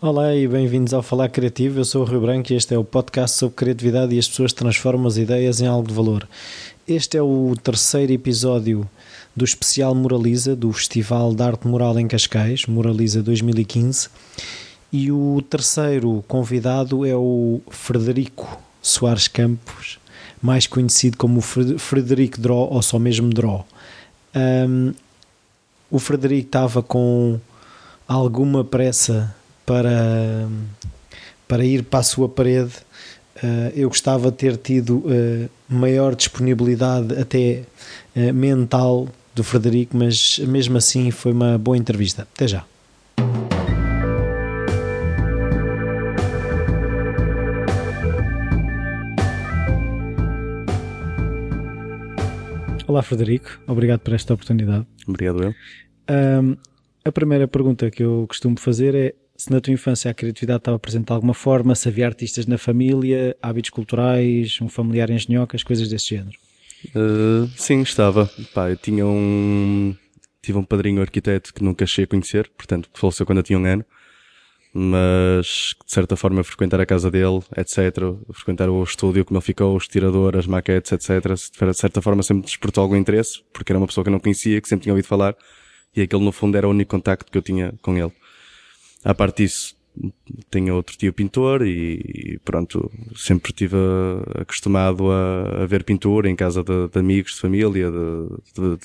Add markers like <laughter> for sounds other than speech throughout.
Olá e bem-vindos ao Falar Criativo. Eu sou o Rio Branco e este é o podcast sobre criatividade e as pessoas transformam as ideias em algo de valor. Este é o terceiro episódio do especial Moraliza, do Festival de Arte Moral em Cascais, Moraliza 2015. E o terceiro convidado é o Frederico Soares Campos, mais conhecido como Frederico Draw ou só mesmo Draw. Um, o Frederico estava com alguma pressa para, para ir para a sua parede. Uh, eu gostava de ter tido uh, maior disponibilidade até uh, mental do Frederico, mas mesmo assim foi uma boa entrevista. Até já. Olá Frederico, obrigado por esta oportunidade. Obrigado eu. Um, a primeira pergunta que eu costumo fazer é se na tua infância a criatividade estava presente de alguma forma, se havia artistas na família, hábitos culturais, um familiar engenhocas, coisas desse género. Uh, sim, estava. Pá, eu tinha um. Tive um padrinho arquiteto que nunca cheguei a conhecer, portanto, faleceu quando eu tinha um ano. Mas, de certa forma, frequentar a casa dele, etc. Frequentar o estúdio, como ele ficou, os tiradores, as maquetes, etc. De certa forma, sempre despertou algum interesse, porque era uma pessoa que eu não conhecia, que sempre tinha ouvido falar. E aquele, no fundo, era o único contacto que eu tinha com ele. À parte disso, tenho outro tio pintor e, pronto, sempre estive acostumado a, a, ver pintura em casa de, de amigos, de família, de, de,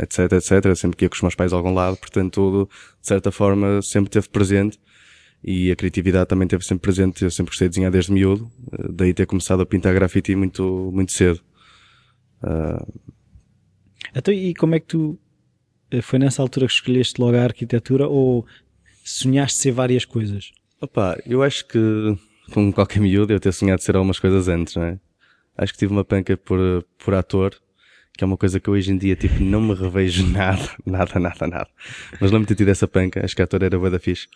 etc, etc. Sempre que ia com os meus pais a algum lado, portanto tudo, de certa forma, sempre teve presente e a criatividade também teve sempre presente. Eu sempre gostei de desenhar desde miúdo, daí ter começado a pintar grafite muito, muito cedo. Uh... Então, e como é que tu, eh, foi nessa altura que escolheste logo a arquitetura ou sonhaste ser várias coisas? Opa, eu acho que, como qualquer miúdo, eu ter sonhado ser algumas coisas antes, não é? Acho que tive uma panca por, por ator, que é uma coisa que hoje em dia, tipo, não me revejo <laughs> nada, nada, nada, nada. Mas lembro-me de ter tido essa panca, acho que ator era boa da fixe.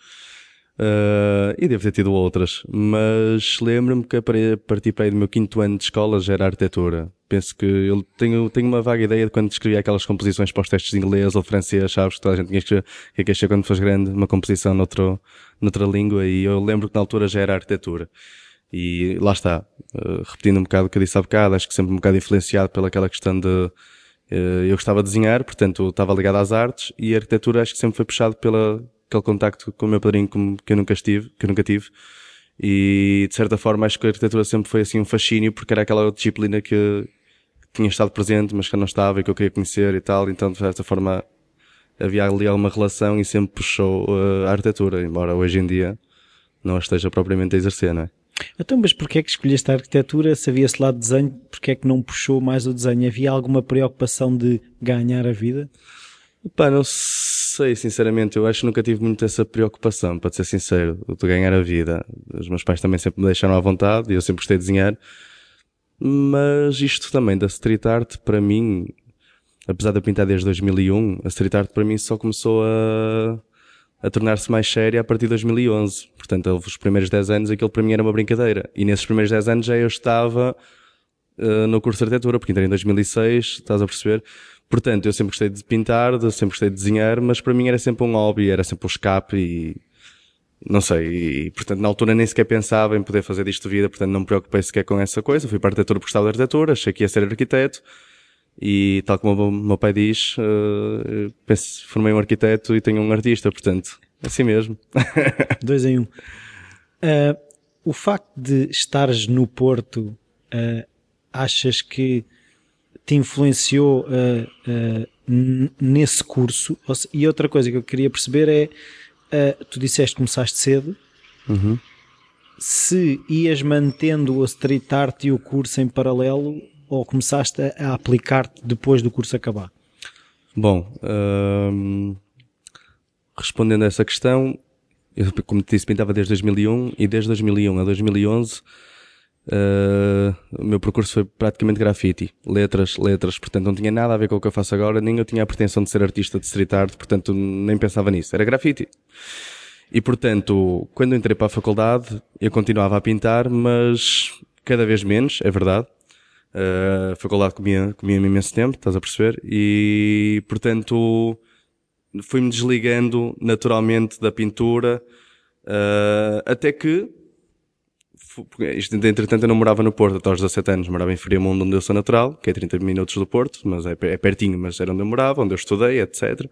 Uh, e devo ter tido outras, mas lembro-me que a partir para aí do meu quinto ano de escola já era arquitetura. Penso que eu tenho, tenho uma vaga ideia de quando escrevia aquelas composições para os testes de inglês ou francês, sabes que toda a gente tinha que que que quando fosse grande, uma composição noutro, noutra língua, e eu lembro que na altura já era arquitetura. E lá está, uh, repetindo um bocado o que eu disse há bocado, acho que sempre um bocado influenciado pelaquela questão de, uh, eu gostava de desenhar, portanto estava ligado às artes, e a arquitetura acho que sempre foi puxado pela, aquele contacto com o meu padrinho que eu nunca estive, que eu nunca tive. E de certa forma acho que a arquitetura sempre foi assim um fascínio porque era aquela disciplina que tinha estado presente, mas que eu não estava e que eu queria conhecer e tal. Então de certa forma havia ali alguma relação e sempre puxou uh, a arquitetura, embora hoje em dia não a esteja propriamente a exercer, não é? Então, mas porquê é que escolheste a arquitetura? Sabia-se lá de desenho, porquê é que não puxou mais o desenho? Havia alguma preocupação de ganhar a vida? Pá, não sei, sinceramente. Eu acho que nunca tive muito essa preocupação, para ser sincero, de ganhar a vida. Os meus pais também sempre me deixaram à vontade e eu sempre gostei de desenhar. Mas isto também da street art, para mim, apesar de eu pintar desde 2001, a street art para mim só começou a, a tornar-se mais séria a partir de 2011. Portanto, os primeiros 10 anos aquilo para mim era uma brincadeira. E nesses primeiros 10 anos já eu estava uh, no curso de arquitetura, porque entrei em 2006, estás a perceber? Portanto, eu sempre gostei de pintar, sempre gostei de desenhar, mas para mim era sempre um hobby, era sempre um escape e não sei, e portanto na altura nem sequer pensava em poder fazer disto vida, portanto não me preocupei sequer com essa coisa, fui para a arquitetura porque gostava de arquitetura, achei que ia ser arquiteto e tal como o meu pai diz, uh, penso, formei um arquiteto e tenho um artista, portanto, assim mesmo. <laughs> Dois em um. Uh, o facto de estares no Porto, uh, achas que te influenciou uh, nesse curso? E outra coisa que eu queria perceber é, uh, tu disseste que começaste cedo, uhum. se ias mantendo o street art e o curso em paralelo ou começaste a, a aplicar-te depois do curso acabar? Bom, um, respondendo a essa questão, eu, como te disse, pintava desde 2001 e desde 2001 a 2011 Uh, o meu percurso foi praticamente grafite, letras, letras, portanto não tinha nada a ver com o que eu faço agora, nem eu tinha a pretensão de ser artista de street art, portanto nem pensava nisso, era grafite. E portanto, quando entrei para a faculdade, eu continuava a pintar, mas cada vez menos, é verdade. Uh, a faculdade comia, comia-me imenso tempo, estás a perceber? E portanto, fui-me desligando naturalmente da pintura, Uh, até que, isto, entretanto, eu não morava no Porto até aos 17 anos, morava em Friamundo, onde eu sou natural, que é 30 minutos do Porto, mas é, é pertinho, mas era onde eu morava, onde eu estudei, etc.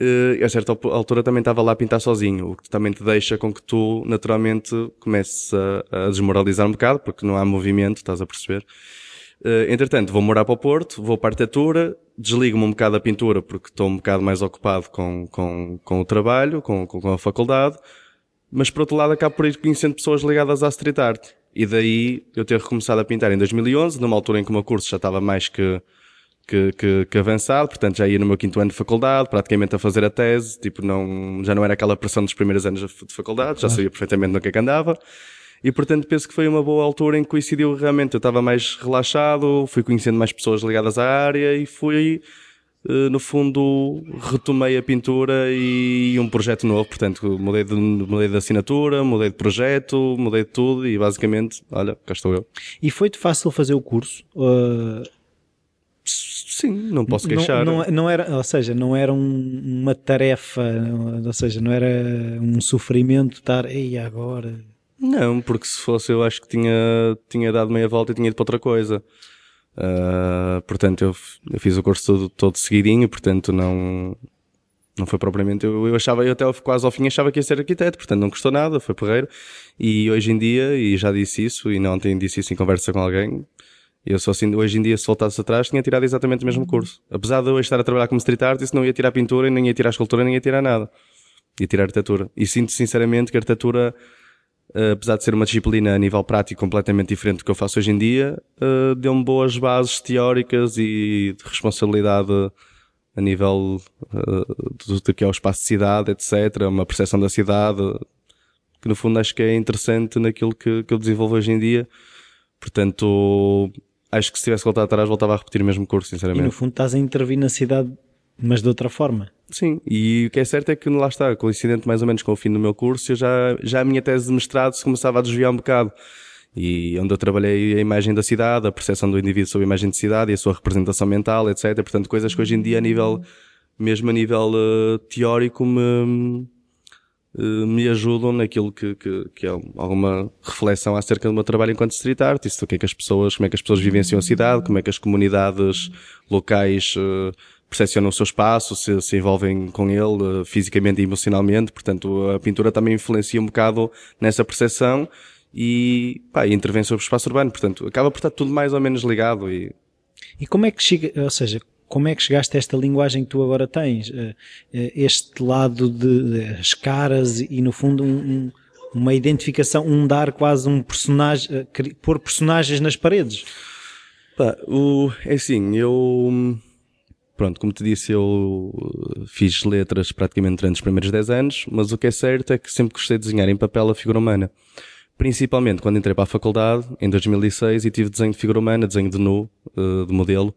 Uh, a certa altura também estava lá a pintar sozinho, o que também te deixa com que tu, naturalmente, comeces a, a desmoralizar um bocado, porque não há movimento, estás a perceber? Uh, entretanto, vou morar para o Porto, vou para a arquitetura, desligo-me um bocado da pintura porque estou um bocado mais ocupado com, com, com o trabalho, com, com a faculdade, mas por outro lado acabo por ir conhecendo pessoas ligadas à street art. E daí eu ter recomeçado a pintar em 2011, numa altura em que o meu curso já estava mais que, que, que, que, avançado, portanto já ia no meu quinto ano de faculdade, praticamente a fazer a tese, tipo, não, já não era aquela pressão dos primeiros anos de faculdade, já sabia perfeitamente no que é que andava. E portanto penso que foi uma boa altura em que coincidiu realmente. Eu estava mais relaxado, fui conhecendo mais pessoas ligadas à área e fui, no fundo, retomei a pintura e um projeto novo. Portanto, mudei de, mudei de assinatura, mudei de projeto, mudei de tudo e basicamente, olha, cá estou eu. E foi-te fácil fazer o curso? Uh... Sim, não posso queixar. Não, não, não, era, ou seja, não era um, uma tarefa, ou seja, não era um sofrimento estar, ei, agora não, porque se fosse eu acho que tinha, tinha dado meia volta e tinha ido para outra coisa. Uh, portanto, eu, eu, fiz o curso todo, todo seguidinho, portanto não, não foi propriamente, eu, eu achava, eu até quase ao fim achava que ia ser arquiteto, portanto não custou nada, foi porreiro. E hoje em dia, e já disse isso, e não ontem disse isso em conversa com alguém, eu sou assim, hoje em dia, se voltasse atrás, tinha tirado exatamente o mesmo curso. Apesar de eu estar a trabalhar como street artist, não ia tirar pintura, nem ia tirar escultura, nem ia tirar nada. Ia tirar arquitetura. E sinto sinceramente que a arquitetura uh, apesar de ser uma disciplina a nível prático completamente diferente do que eu faço hoje em dia, uh, deu-me boas bases teóricas e de responsabilidade a nível uh, do, do que é o espaço de cidade, etc., uma percepção da cidade, que no fundo acho que é interessante naquilo que, que eu desenvolvo hoje em dia. Portanto, acho que se tivesse voltado atrás, voltava a repetir o mesmo curso, sinceramente. E no fundo estás a intervir na cidade, mas de outra forma. Sim, e o que é certo é que lá está, coincidente mais ou menos com o fim do meu curso, eu já, já a minha tese de mestrado se começava a desviar um bocado. E onde eu trabalhei a imagem da cidade, a percepção do indivíduo sobre a imagem de cidade e a sua representação mental, etc. Portanto, coisas que hoje em dia, a nível, mesmo a nível uh, teórico, me, uh, me ajudam naquilo que, que, que, é alguma reflexão acerca do meu trabalho enquanto street artist. O que é que as pessoas, como é que as pessoas vivenciam a cidade, como é que as comunidades locais uh, percepcionam o seu espaço, se, se envolvem com ele uh, fisicamente e emocionalmente. Portanto, a pintura também influencia um bocado nessa percepção e, pá, e intervém sobre o espaço urbano. Portanto, acaba por estar tudo mais ou menos ligado. E, e como é que chega, ou seja, como é que chegaste a esta linguagem que tu agora tens? Uh, este lado de as caras e, no fundo, um, um, uma identificação, um dar quase um personagem, pôr personagens nas paredes. Pá, o, é assim, eu pronto, como te disse, eu uh, fiz letras praticamente durante os primeiros 10 anos, mas o que é certo é que sempre gostei de desenhar em papel a figura humana. Principalmente quando entrei para a faculdade, em 2006, e tive desenho de figura humana, desenho de nu, uh, de modelo.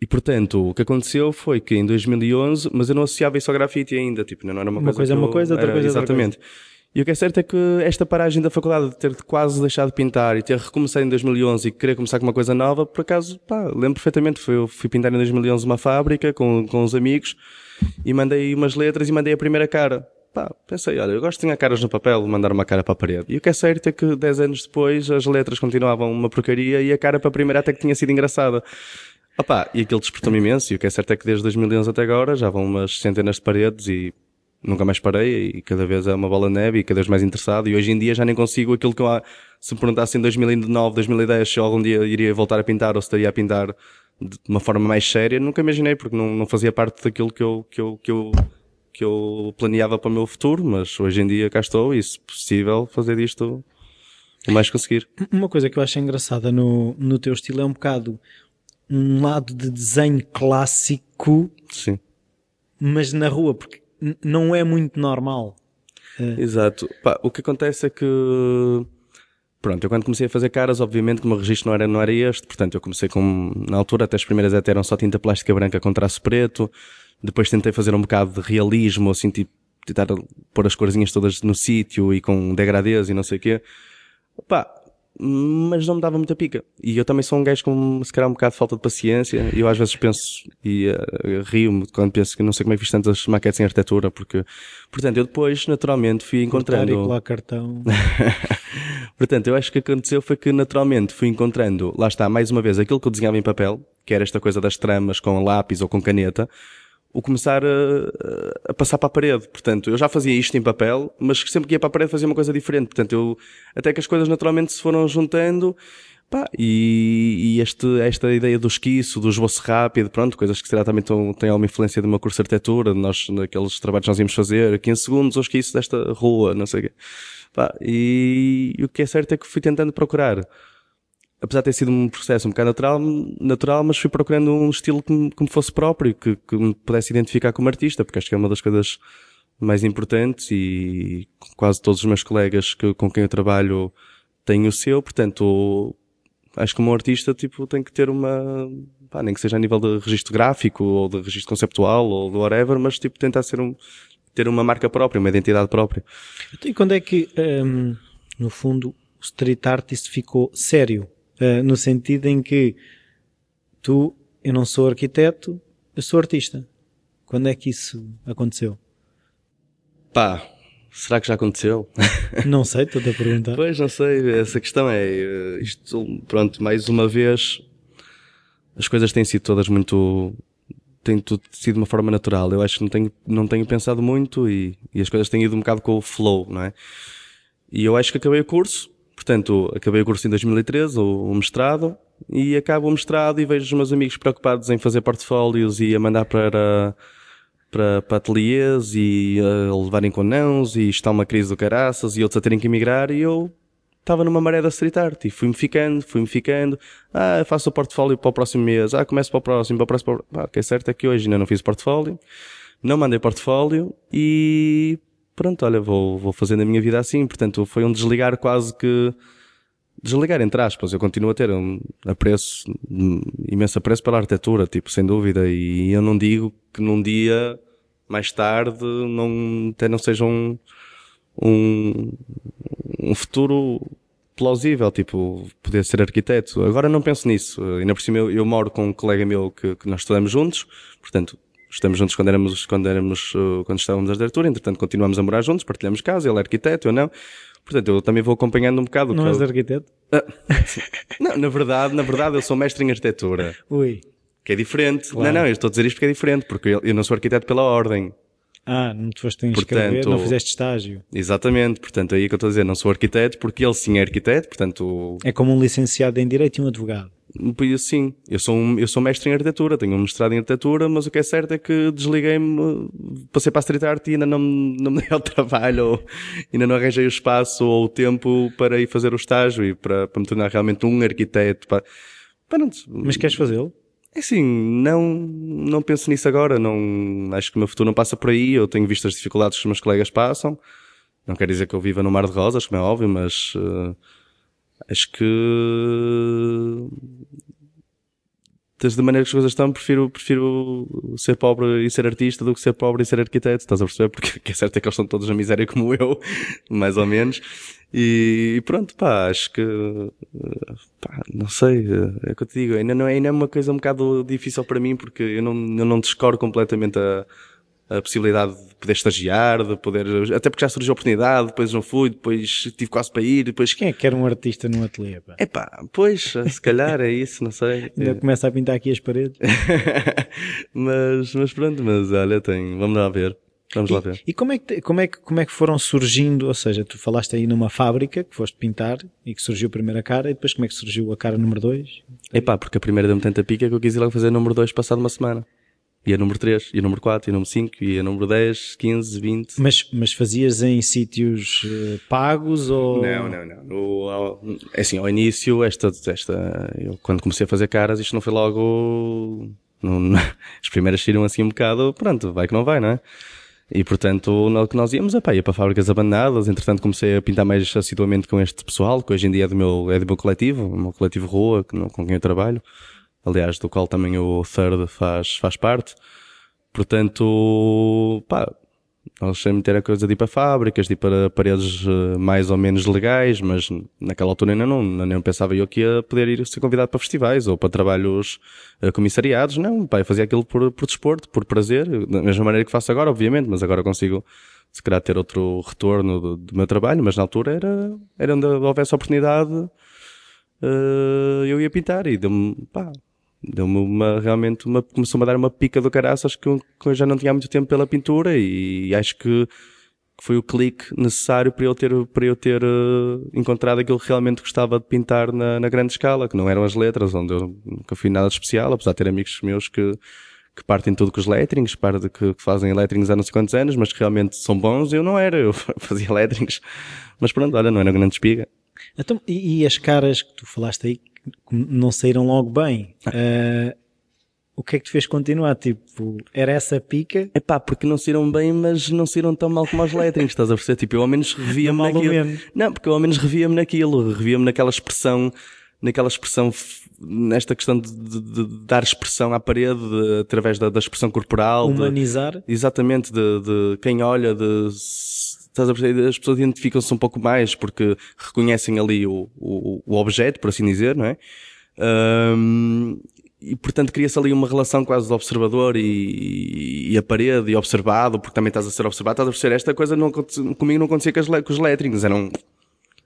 E portanto, o que aconteceu foi que em 2011, mas eu não associava isso ao grafite ainda, tipo, não era uma, uma coisa. Uma coisa é uma coisa, outra era, coisa é Exatamente. Outra coisa. E o que é certo é que esta paragem da faculdade de ter quase deixado de pintar e ter recomeçado em 2011 e querer começar com uma coisa nova, por acaso, pá, lembro perfeitamente. Eu fui pintar em 2011 uma fábrica com, com uns amigos e mandei umas letras e mandei a primeira cara. Pá, pensei, olha, eu gosto de ter caras no papel, mandar uma cara para a parede. E o que é certo é que 10 anos depois as letras continuavam uma porcaria e a cara para a primeira até que tinha sido engraçada. Opa, e aquilo despertou-me imenso. E o que é certo é que desde 2011 até agora já vão umas centenas de paredes e nunca mais parei e cada vez é uma bola de neve e cada vez mais interessado e hoje em dia já nem consigo aquilo que eu, se me perguntasse em 2009, 2010 se algum dia iria voltar a pintar ou se estaria a pintar de uma forma mais séria, nunca imaginei porque não, não fazia parte daquilo que eu, que eu, que eu, que eu planeava para o meu futuro, mas hoje em dia cá estou e se possível fazer disto o mais conseguir. Uma coisa que eu acho engraçada no, no teu estilo é um bocado um lado de desenho clássico, Sim. mas na rua, porque não é muito normal. É. Exato. Pá, o que acontece é que pronto, eu quando comecei a fazer caras, obviamente que o meu registro não era, não era este, portanto eu comecei com, na altura até as primeiras até eram só tinta plástica branca com traço preto, depois tentei fazer um bocado de realismo, assim, tipo, tentar pôr as corzinhas todas no sítio e com degradês e não sei o quê. Pá, mas não me dava muita pica. E eu também sou um gajo com, se calhar, um bocado de falta de paciência. E eu às vezes penso, e uh, rio-me quando penso que não sei como é que fiz tantas maquetes em arquitetura, porque, portanto, eu depois, naturalmente, fui encontrando. Cortar e colar cartão. <laughs> portanto, eu acho que o que aconteceu foi que, naturalmente, fui encontrando, lá está, mais uma vez, aquilo que eu desenhava em papel, que era esta coisa das tramas com lápis ou com caneta, o começar a, a, passar para a parede. Portanto, eu já fazia isto em papel, mas sempre que ia para a parede fazia uma coisa diferente. Portanto, eu, até que as coisas naturalmente se foram juntando, pá, e, e este, esta ideia do esquiço, do esboço rápido, pronto, coisas que será também tão, têm alguma influência de uma curso de arquitetura, nós, naqueles trabalhos que nós íamos fazer, 15 segundos o esquiço desta rua, não sei o quê. Pá, e, e o que é certo é que fui tentando procurar apesar de ter sido um processo um bocado natural, natural mas fui procurando um estilo que me, que me fosse próprio, que, que, me pudesse identificar como artista, porque acho que é uma das coisas mais importantes e quase todos os meus colegas que, com quem eu trabalho têm o seu, portanto, acho que como artista, tipo, tem que ter uma, pá, nem que seja a nível de registro gráfico ou de registro conceptual ou do whatever, mas tipo, tentar ser um, ter uma marca própria, uma identidade própria. E quando é que, um, no fundo, o street artist ficou sério? Uh, no sentido em que tu, eu não sou arquiteto, eu sou artista. Quando é que isso aconteceu? Pá, será que já aconteceu? <laughs> Não sei, estou-te a perguntar. Pois, não sei, essa questão é, eh, isto, pronto, mais uma vez, as coisas têm sido todas muito, têm tudo sido de uma forma natural. Eu acho que não tenho, não tenho pensado muito e, e as coisas têm ido um bocado com o flow, não é? E eu acho que acabei o curso, Portanto, acabei o curso em 2013, o, o mestrado, e acabo o mestrado e vejo os meus amigos preocupados em fazer portfólios e a mandar para, para, para ateliês e a levarem com nãos e está uma crise do caraças e outros a terem que emigrar e eu estava numa maré da street art e fui-me ficando, fui-me ficando. Ah, faço o portfólio para o próximo mês. Ah, começo para o próximo, para o próximo. Ah, o que é certo é que hoje ainda não fiz portfólio. Não mandei portfólio e pronto, olha, vou, vou fazendo a minha vida assim. Portanto, foi um desligar quase que. Desligar, entre aspas. Eu continuo a ter um apreço, um imenso apreço pela arquitetura, tipo, sem dúvida. E eu não digo que num dia, mais tarde, não, até não seja um, um, um futuro plausível, tipo, poder ser arquiteto. Agora não penso nisso. Ainda por cima eu, eu moro com um colega meu que, que nós estudamos juntos, portanto, estamos juntos quando éramos, quando éramos, uh, quando estávamos na arquitetura, entretanto continuamos a morar juntos, partilhamos casa, ele é arquiteto, eu não. Portanto, eu também vou acompanhando um bocado. Não és eu... arquiteto? Ah, <laughs> não, na verdade, na verdade eu sou mestre em arquitetura. Ui. Que é diferente. Claro. Não, não, eu estou a dizer isto porque é diferente, porque eu não sou arquiteto pela ordem. Ah, não te foste inscrever, não fizeste estágio. Exatamente, portanto, aí que eu estou a dizer, não sou arquiteto, porque ele sim é arquiteto, portanto... É como um licenciado em Direito e um advogado. Sim, eu sou, um, eu sou mestre em arquitetura, tenho um mestrado em arquitetura, mas o que é certo é que desliguei-me, passei para a street art e ainda não, não me dei ao <laughs> trabalho, ou ainda não arranjei o espaço ou o tempo para ir fazer o estágio e para, para me tornar realmente um arquiteto. Para, para não... Mas queres fazê-lo? É assim, não, não penso nisso agora, não, acho que o meu futuro não passa por aí, eu tenho visto as dificuldades que os meus colegas passam, não quer dizer que eu viva no mar de rosas, como é óbvio, mas... Uh, acho que a maneira que as coisas estão, prefiro, prefiro ser pobre e ser artista do que ser pobre e ser arquiteto, estás a perceber? Porque <laughs> é certo é que eles estão todos na miséria como eu, <laughs> mais ou menos. E, pronto, pá, acho que, pá, não sei, é o que eu te digo, ainda não é, ainda é uma coisa um bocado difícil para mim porque eu não, eu não descoro completamente a, a possibilidade de poder estagiar, de poder, até porque já surgiu a oportunidade, depois não fui, depois tive quase para ir, depois... Quem é que quer um artista no ateliê, pá? É pá, pois, se calhar é isso, não sei. <laughs> Ainda começa a pintar aqui as paredes. <laughs> mas, mas pronto, mas olha, tem, vamos lá ver. Vamos e, lá ver. E como é, que, como, é que, como é que foram surgindo, ou seja, tu falaste aí numa fábrica que foste pintar e que surgiu a primeira cara e depois como é que surgiu a cara número 2? É pá, porque a primeira deu-me tanta pica que eu quis ir logo fazer número 2 passado uma semana. E a número 3, e a número 4, e a número 5, e a número 10, 15, 20. Mas, mas fazias em sítios uh, pagos ou. Não, não, não. No, ao, é assim, ao início, esta, esta, eu quando comecei a fazer caras, isto não foi logo. Não, não, <laughs> as primeiras saíram assim um bocado, pronto, vai que não vai, não é? E portanto, no que nós íamos, epá, ia para fábricas abandonadas, entretanto comecei a pintar mais assiduamente com este pessoal, que hoje em dia é do meu, é do meu coletivo, o meu coletivo Rua, com quem eu trabalho aliás, do qual também o Third faz, faz parte. Portanto, pá, Eles sempre ter a coisa de ir para fábricas, de ir para paredes eh, mais ou menos legais, mas naquela altura ainda não, nem pensava eu que ia poder ir ser convidado para festivais ou para trabalhos uh, comissariados. Não, pai, fazia aquilo por, por desporto, por prazer, da mesma maneira que faço agora, obviamente, mas agora consigo se calhar ter outro retorno do, do meu trabalho, mas na altura era, era onde houvesse oportunidade, uh, eu ia pintar e deu-me, pá, deu-me uma, realmente uma, começou-me a dar uma pica do caraças que eu, que eu já não tinha muito tempo pela pintura e, e acho que foi o clique necessário para eu ter, para eu ter uh, encontrado aquilo que realmente gostava de pintar na, na grande escala, que não eram as letras, onde eu nunca fui nada de especial, apesar de ter amigos meus que, que partem tudo com os letterings, que, que fazem letterings há não sei quantos anos, mas que realmente são bons, eu não era, <laughs> eu fazia letterings. Mas pronto, olha, não era grande espiga. Então, e, e, as caras que tu falaste aí, não saíram logo bem. Uh, o que é que te fez continuar? Tipo, era essa pica? É pá, porque não saíram bem, mas não saíram tão mal como os letrinhos, estás a perceber? Tipo, eu ao menos <laughs> revia-me naquilo. Menos. Não, porque eu ao menos revia-me naquilo, revia-me naquela expressão, naquela expressão, nesta questão de, de, de dar expressão à parede de, através da, da, expressão corporal. Humanizar. exatamente, de, quem olha, de estás a perceber? As pessoas identificam-se um pouco mais porque reconhecem ali o, o, o objeto, por assim dizer, não é? Um, e portanto cria-se ali uma relação quase de observador e, e, a parede e observado, porque também estás a ser observado, estás a perceber? Esta coisa não, comigo não acontecia com, as, com os letterings, eram,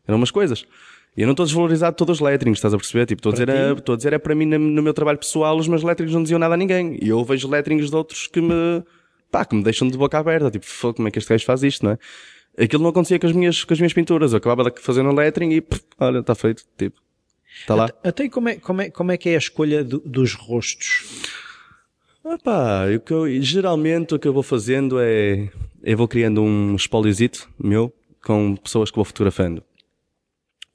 eram umas coisas. E eu não estou desvalorizado todos os letterings, estás a perceber? Tipo, estou a dizer, é, estou a dizer é para mim no, no, meu trabalho pessoal, os meus letterings não diziam nada a ninguém. E eu vejo letterings de outros que me, pá, que me deixam de boca aberta. Tipo, como é que este gajo faz isto, não é? Aquilo não acontecia com as minhas, com as minhas pinturas. Eu acabava de fazer um lettering e, pff, olha, está feito. Tipo, está lá. Até como é, como, é, como é que é a escolha do, dos rostos? Ah pá, o que eu, geralmente o que eu vou fazendo é, eu vou criando um espoliozito meu com pessoas que vou fotografando.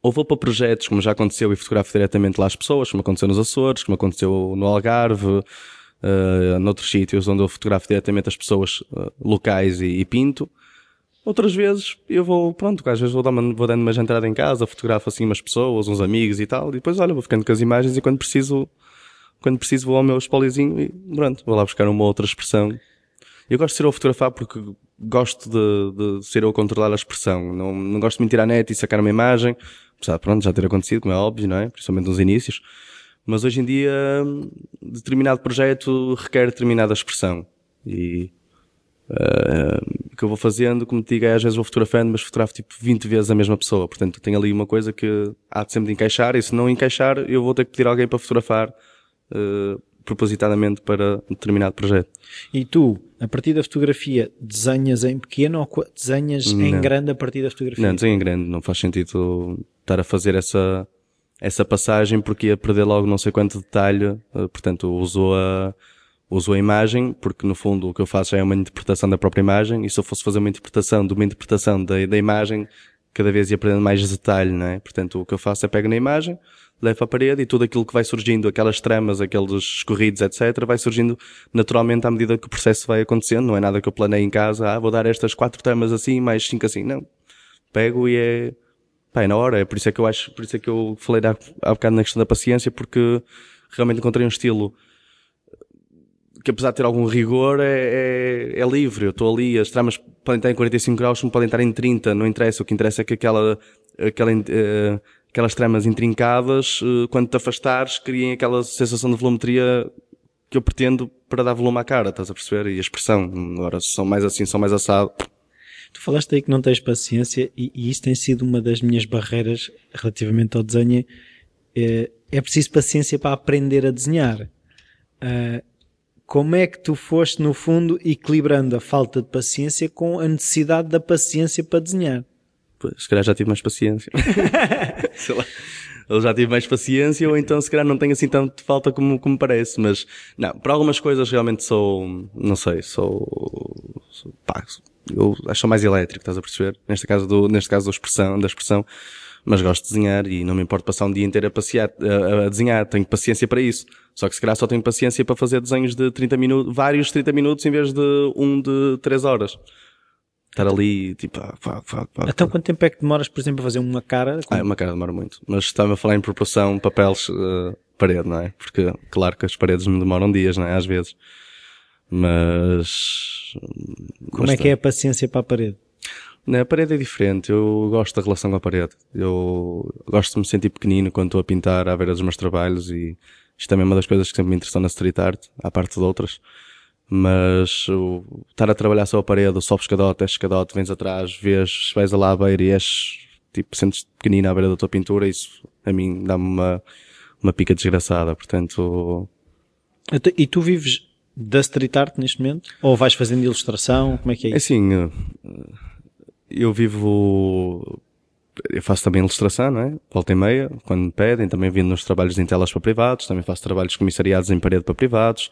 Ou vou para projetos, como já aconteceu, e fotografo diretamente lá as pessoas, como aconteceu nos Açores, como aconteceu no Algarve, uh, noutros sítios onde eu fotografo diretamente as pessoas uh, locais e, e pinto. Outras vezes eu vou, pronto, às vezes vou, dar uma, vou dando uma jantada em casa, fotografo assim umas pessoas, uns amigos e tal, e depois olha, vou ficando com as imagens e quando preciso, quando preciso vou ao meu espoliozinho e pronto, vou lá buscar uma outra expressão. Eu gosto de ser eu a fotografar porque gosto de, de ser eu a controlar a expressão. Não, não gosto de mentir à net e sacar uma imagem, apesar pronto, já ter acontecido, como é óbvio, não é? Principalmente nos inícios. Mas hoje em dia, determinado projeto requer determinada expressão. E, uh, que eu vou fazendo, como te digo, é, às vezes vou fotografando, mas fotografo tipo 20 vezes a mesma pessoa. Portanto, tenho ali uma coisa que há de sempre de encaixar, e se não encaixar, eu vou ter que pedir alguém para fotografar uh, propositadamente para um determinado projeto. E tu, a partir da fotografia, desenhas em pequeno ou desenhas não. em grande a partir da fotografia? Não, desenho em grande. Não faz sentido estar a fazer essa, essa passagem porque ia perder logo não sei quanto detalhe. Uh, portanto, usou a, uso a imagem, porque no fundo o que eu faço é uma interpretação da própria imagem, e se eu fosse fazer uma interpretação de uma interpretação da, da imagem, cada vez ia perdendo mais detalhe, não é? Portanto, o que eu faço é pego na imagem, levo a parede e tudo aquilo que vai surgindo, aquelas tramas, aqueles escorridos, etc., vai surgindo naturalmente à medida que o processo vai acontecendo, não é nada que eu planei em casa, ah, vou dar estas quatro tramas assim, mais cinco assim, não. Pego e é, pá, é na hora, é por isso é que eu acho, por isso é que eu falei há, há bocado na questão da paciência, porque realmente encontrei um estilo que apesar de ter algum rigor, é, é, é livre. Eu estou ali, as tramas podem estar em 45 graus, como podem estar em 30, não interessa. O que interessa é que aquela, aquela, uh, aquelas tramas intrincadas, uh, quando te afastares, criem aquela sensação de volumetria que eu pretendo para dar volume à cara, estás a perceber? E a expressão. Agora, se são mais assim, são mais assado. Tu falaste aí que não tens paciência e, e isso tem sido uma das minhas barreiras relativamente ao desenho. É, é preciso paciência para aprender a desenhar. Uh, como é que tu foste, no fundo, equilibrando a falta de paciência com a necessidade da paciência para desenhar? Pois, se calhar já tive mais paciência. <laughs> Sei lá. Eu já tive mais paciência, ou então se calhar não tenho assim tanto falta como, como parece, mas não, para algumas coisas realmente sou, não sei, sou, sou pá, eu acho mais elétrico, estás a perceber? Neste caso do, neste caso da expressão, da expressão, mas gosto de desenhar e não me importo passar um dia inteiro a passear, a, a desenhar, tenho paciência para isso. Só que se calhar só tenho paciência para fazer desenhos de 30 minutos, vários 30 minutos em vez de um de 3 horas. Estar ali, tipo, ah, pá, pá, pá, Então quanto tempo é que demoras, por exemplo, a fazer uma cara? Ah, uma cara demora muito. Mas estava a falar em proporção papéis, uh, parede, não é? Porque, claro que as paredes me demoram dias, não é? Às vezes. Mas. Como é que é a paciência para a parede? Na parede é diferente. Eu gosto da relação com a parede. Eu gosto de me sentir pequenino quando estou a pintar à beira dos meus trabalhos e isto também é uma das coisas que sempre me interessou na street art, à parte de outras. Mas o, estar a trabalhar só a parede, só escadote, és escadote, vens atrás, vês, vais lá à beira e és, tipo, sentes pequenino à beira da tua pintura, isso a mim dá-me uma, uma pica desgraçada. Portanto, E tu vives da street art neste momento? Ou vais fazendo ilustração? Como é que é É isso? assim, eu vivo, eu faço também ilustração, não é? Volta e meia, quando me pedem, também vindo nos trabalhos em telas para privados, também faço trabalhos comissariados em parede para privados.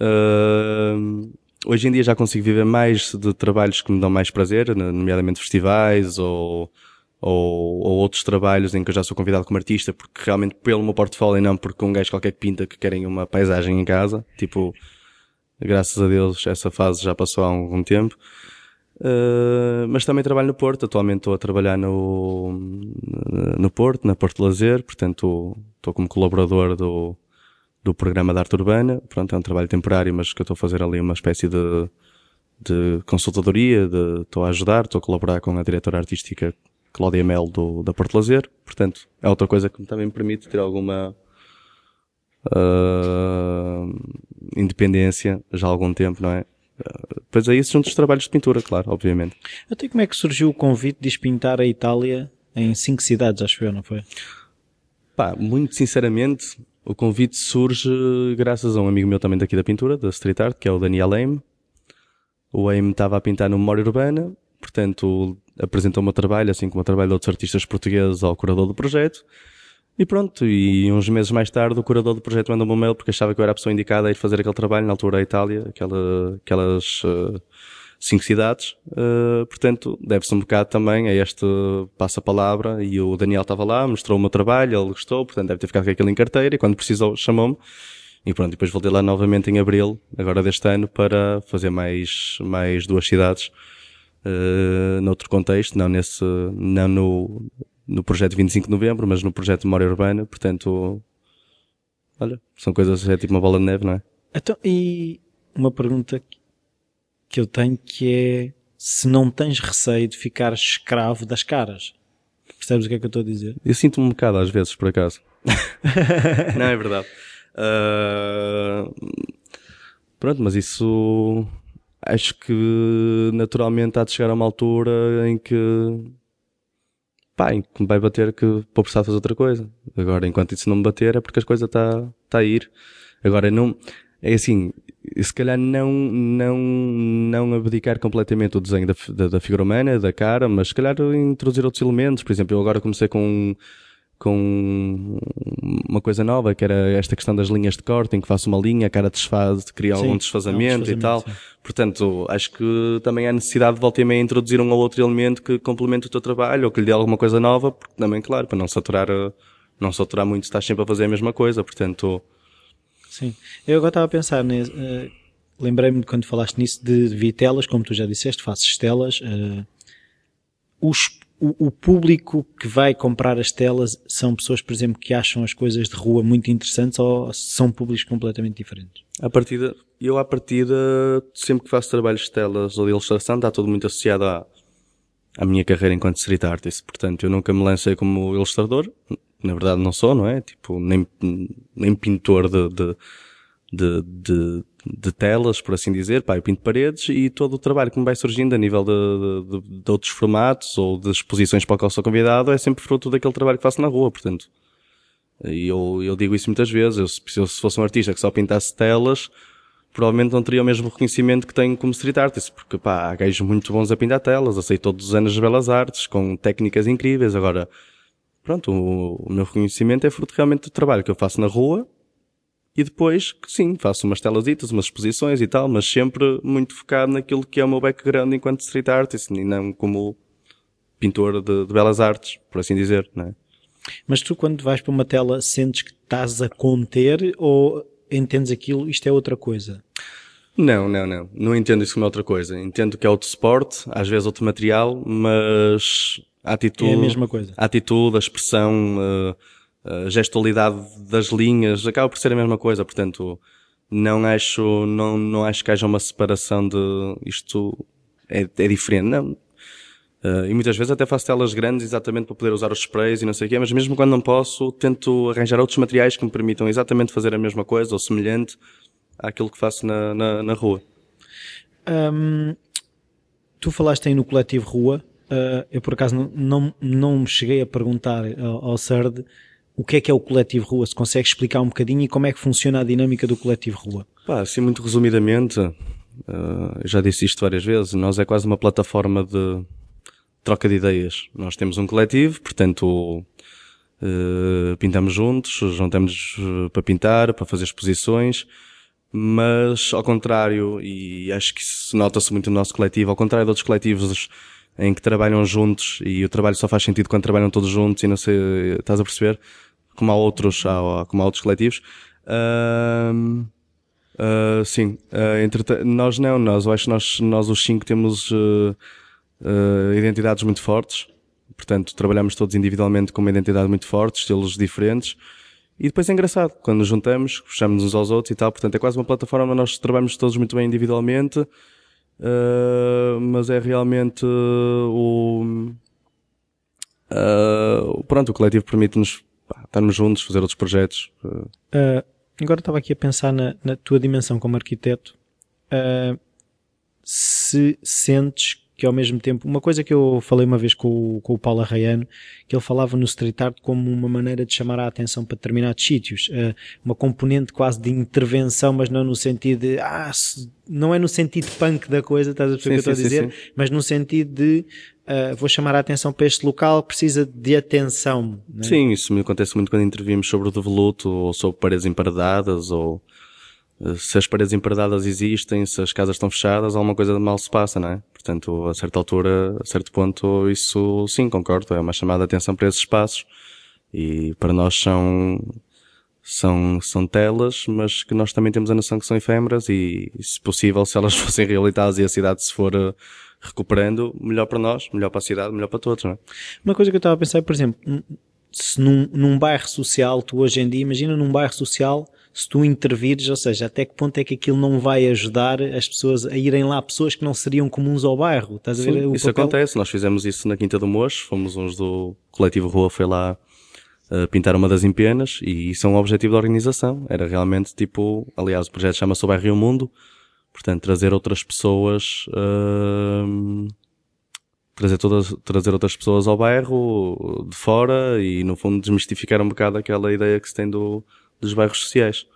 Uh, hoje em dia já consigo viver mais de trabalhos que me dão mais prazer, nomeadamente festivais ou, ou, ou outros trabalhos em que eu já sou convidado como artista, porque realmente pelo meu portfólio e não porque um gajo qualquer que pinta que querem uma paisagem em casa, tipo, graças a Deus essa fase já passou há algum tempo. Uh, mas também trabalho no Porto. Atualmente estou a trabalhar no, no Porto, na Porto Lazer, portanto estou como colaborador do, do programa da arte urbana. Pronto, é um trabalho temporário, mas que eu estou a fazer ali uma espécie de, de consultadoria, de, estou a ajudar, estou a colaborar com a diretora artística Cláudia Mel do, da Porto Lazer. Portanto, é outra coisa que também me permite ter alguma uh, independência já há algum tempo, não é? Depois é isso junto dos trabalhos de pintura, claro, obviamente. Até como é que surgiu o convite de pintar a Itália em cinco cidades, acho eu, não foi? Pá, muito sinceramente, o convite surge graças a um amigo meu também daqui da pintura, da Street Art, que é o Daniel Aime. O Aime estava a pintar no Memória Urbana, portanto apresentou o meu trabalho, assim como o trabalho de outros artistas portugueses, ao curador do projeto. E pronto, e uns meses mais tarde o curador do projeto mandou-me um mail porque achava que eu era a pessoa indicada a ir fazer aquele trabalho, na altura a Itália, aquela, aquelas uh, cinco cidades. Uh, portanto, deve-se um bocado também a este passa-palavra e o Daniel estava lá, mostrou o meu trabalho, ele gostou, portanto deve ter ficado com aquilo em carteira e quando precisou chamou-me. E pronto, depois voltei lá novamente em abril, agora deste ano, para fazer mais, mais duas cidades, uh, noutro contexto, não nesse, não no, no projeto 25 de novembro, mas no projeto Memória Urbana, portanto, olha, são coisas, é tipo uma bola de neve, não é? Então, e uma pergunta que eu tenho que é se não tens receio de ficar escravo das caras. Percebes o que é que eu estou a dizer? Eu sinto-me um bocado às vezes, por acaso. <laughs> não, é verdade. Uh... Pronto, mas isso acho que naturalmente há de chegar a uma altura em que pá, me vai bater que vou precisar fazer outra coisa. Agora, enquanto isso não me bater, é porque as coisas está tá a ir. Agora, não, é assim, se calhar não, não, não abdicar completamente o desenho da, da, da, figura humana, da cara, mas se calhar introduzir outros elementos. Por exemplo, eu agora comecei com, com uma coisa nova, que era esta questão das linhas de corte, em que faço uma linha, a cara desfaz, cria algum desfazamento, desfazamento, e tal. Sim. Portanto, acho que também há necessidade de volta e meia introduzir um ou outro elemento que complemente o teu trabalho, ou que lhe dê alguma coisa nova, porque também, claro, para não saturar, não saturar muito, estás sempre a fazer a mesma coisa, portanto... Sim. Eu agora estava a pensar, uh, lembrei-me quando falaste nisso de vitelas, como tu já disseste, fazes telas, uh, os o, o, público que vai comprar as telas são pessoas, por exemplo, que acham as coisas de rua muito interessantes ou são públicos completamente diferentes? A partida, eu à partida, sempre que faço trabalhos de telas ou de ilustração, está tudo muito associado à, à minha carreira enquanto street artist. Portanto, eu nunca me lancei como ilustrador, na verdade não sou, não é? Tipo, nem, nem pintor de, de, de, de de telas, por assim dizer, pá, eu pinto paredes e todo o trabalho que me vai surgindo a nível de, de, de outros formatos ou de exposições para o qual sou convidado é sempre fruto daquele trabalho que faço na rua, portanto. E eu, eu digo isso muitas vezes, eu, se eu fosse um artista que só pintasse telas, provavelmente não teria o mesmo reconhecimento que tenho como street artist, porque pá, há gajos muito bons a pintar telas, aceito todos os anos as belas artes, com técnicas incríveis, agora, pronto, o, o meu reconhecimento é fruto realmente do trabalho que eu faço na rua, e depois, sim, faço umas telasitas, umas exposições e tal, mas sempre muito focado naquilo que é o meu background enquanto street artist e não como pintor de, de belas artes, por assim dizer, não é? Mas tu quando vais para uma tela sentes que estás a conter ou entendes aquilo, isto é outra coisa? Não, não, não. Não entendo isso como outra coisa. Entendo que é outro suporte, às vezes outro material, mas a atitude... É a mesma coisa. A atitude, a expressão... Uh, a gestualidade das linhas acaba por ser a mesma coisa, portanto, não acho, não, não acho que haja uma separação de isto é, é diferente. Não, Uh, e muitas vezes até faço telas grandes exatamente para poder usar os sprays e não sei o quê, mas mesmo quando não posso, tento arranjar outros materiais que me permitam exatamente fazer a mesma coisa ou semelhante àquilo que faço na, na, na rua. Tu falaste aí no coletivo Rua, uh, eu por acaso não, não, não cheguei a perguntar ao, ao o que é que é o coletivo Rua, se consegue explicar um bocadinho e como é que funciona a dinâmica do coletivo Rua. Pá, assim muito resumidamente, uh, já disse isto várias vezes, nós é quase uma plataforma de troca de ideias. Nós temos um coletivo, portanto, uh, pintamos juntos, juntamos uh, para pintar, para fazer exposições, mas ao contrário, e acho que isso nota-se muito no nosso coletivo, ao contrário de outros coletivos em que trabalham juntos e o trabalho só faz sentido quando trabalham todos juntos e não sei, estás a perceber? Como há outros, há, como há outros coletivos. Uh, uh, sim, uh, entre, nós não, nós, eu acho que nós, nós os cinco temos uh, identidades muito fortes. Portanto, trabalhamos todos individualmente com uma identidade muito forte, estilos diferentes. E depois é engraçado, quando nos juntamos, puxamos uns aos outros e tal. Portanto, é quase uma plataforma nós trabalhamos todos muito bem individualmente, uh, mas é realmente uh, o. Uh, pronto, o coletivo permite-nos estarmos juntos, fazer outros projetos. agora estava aqui a pensar na, na tua dimensão como arquiteto. se sentes que ao mesmo tempo, uma coisa que eu falei uma vez com, o, com o Paulo Arraiano, que ele falava no street art como uma maneira de chamar a atenção para determinados sítios, uh, uma componente quase de intervenção, mas não no sentido de, ah, não é no sentido punk da coisa, estás a perceber o que eu estou a dizer, sim, sim. mas no sentido de, uh, vou chamar a atenção para este local, precisa de atenção. É? Sim, isso me acontece muito quando intervimos sobre o devoluto, ou sobre paredes emparedadas, ou se as paredes emparedadas existem, se as casas estão fechadas, alguma coisa de mal se passa, não é? Portanto, a certa altura, a certo ponto, isso sim, concordo, é uma chamada de atenção para esses espaços. E para nós são, são, são telas, mas que nós também temos a noção que são efêmeras e, se possível, se elas <laughs> fossem realidades e a cidade se for eh, recuperando, melhor para nós, melhor para a cidade, melhor para todos, não é? Uma coisa que eu estava a pensar, por exemplo, se num, num bairro social, tu hoje em dia, imagina num bairro social, se tu intervires, ou seja, até que ponto é que aquilo não vai ajudar as pessoas a irem lá, pessoas que não seriam comuns ao bairro? Estás a ver Sim, isso papel? acontece, nós fizemos isso na Quinta do Mocho, fomos uns do coletivo Rua, foi lá uh, pintar uma das empenas e isso é um objetivo da organização, era realmente tipo, aliás o projeto chama-se O Bairro e o Mundo, portanto trazer outras pessoas, uh, trazer todas, trazer outras pessoas ao bairro de fora e no fundo desmistificar um bocado aquela ideia que se tem do, dos bairros sociais.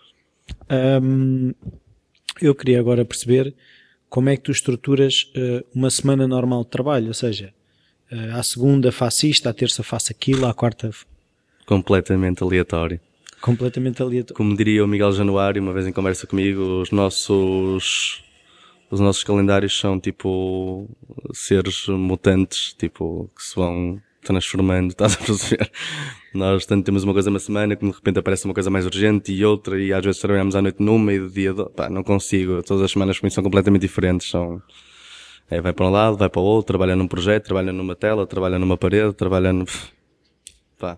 Um, eu queria agora perceber como é que tu estruturas uh, uma semana normal de trabalho, ou seja, uh, à segunda faço isto, à terça faço aquilo, à quarta... Completamente aleatório. Completamente aleatório. Como diria o Miguel Januário, uma vez em conversa comigo, os nossos os nossos calendários são tipo seres mutantes, tipo, que se vão transformando, <laughs> estás a perceber? Nós tanto temos uma coisa uma semana que de repente aparece uma coisa mais urgente e outra e às vezes trabalhamos à noite numa e do dia, do... pá, não consigo. Todas as semanas para mim são completamente diferentes, são, é, vai para um lado, vai para o outro, trabalha num projeto, trabalha numa tela, trabalha numa parede, trabalha no, pá.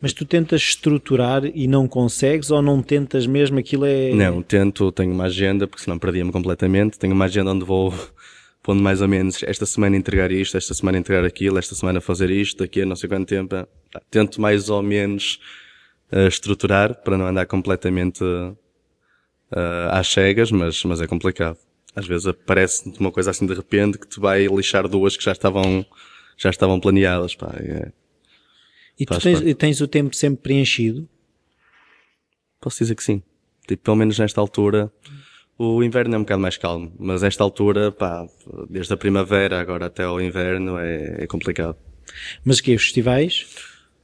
Mas tu tentas estruturar e não consegues ou não tentas mesmo aquilo é... Não, tento, tenho uma agenda, porque senão perdia-me completamente, tenho uma agenda onde vou <laughs> pondo mais ou menos esta semana entregar isto, esta semana entregar aquilo, esta semana fazer isto, daqui a não sei quanto tempo. Tento mais ou menos uh, estruturar para não andar completamente uh, às cegas, mas, mas é complicado. Às vezes aparece uma coisa assim de repente que te vai lixar duas que já estavam, já estavam planeadas, pá. É, e tu tens, tens, o tempo sempre preenchido? Posso dizer que sim. Tipo, pelo menos nesta altura, o inverno é um bocado mais calmo, mas esta altura, pá, desde a primavera agora até ao inverno é, é complicado. Mas que festivais?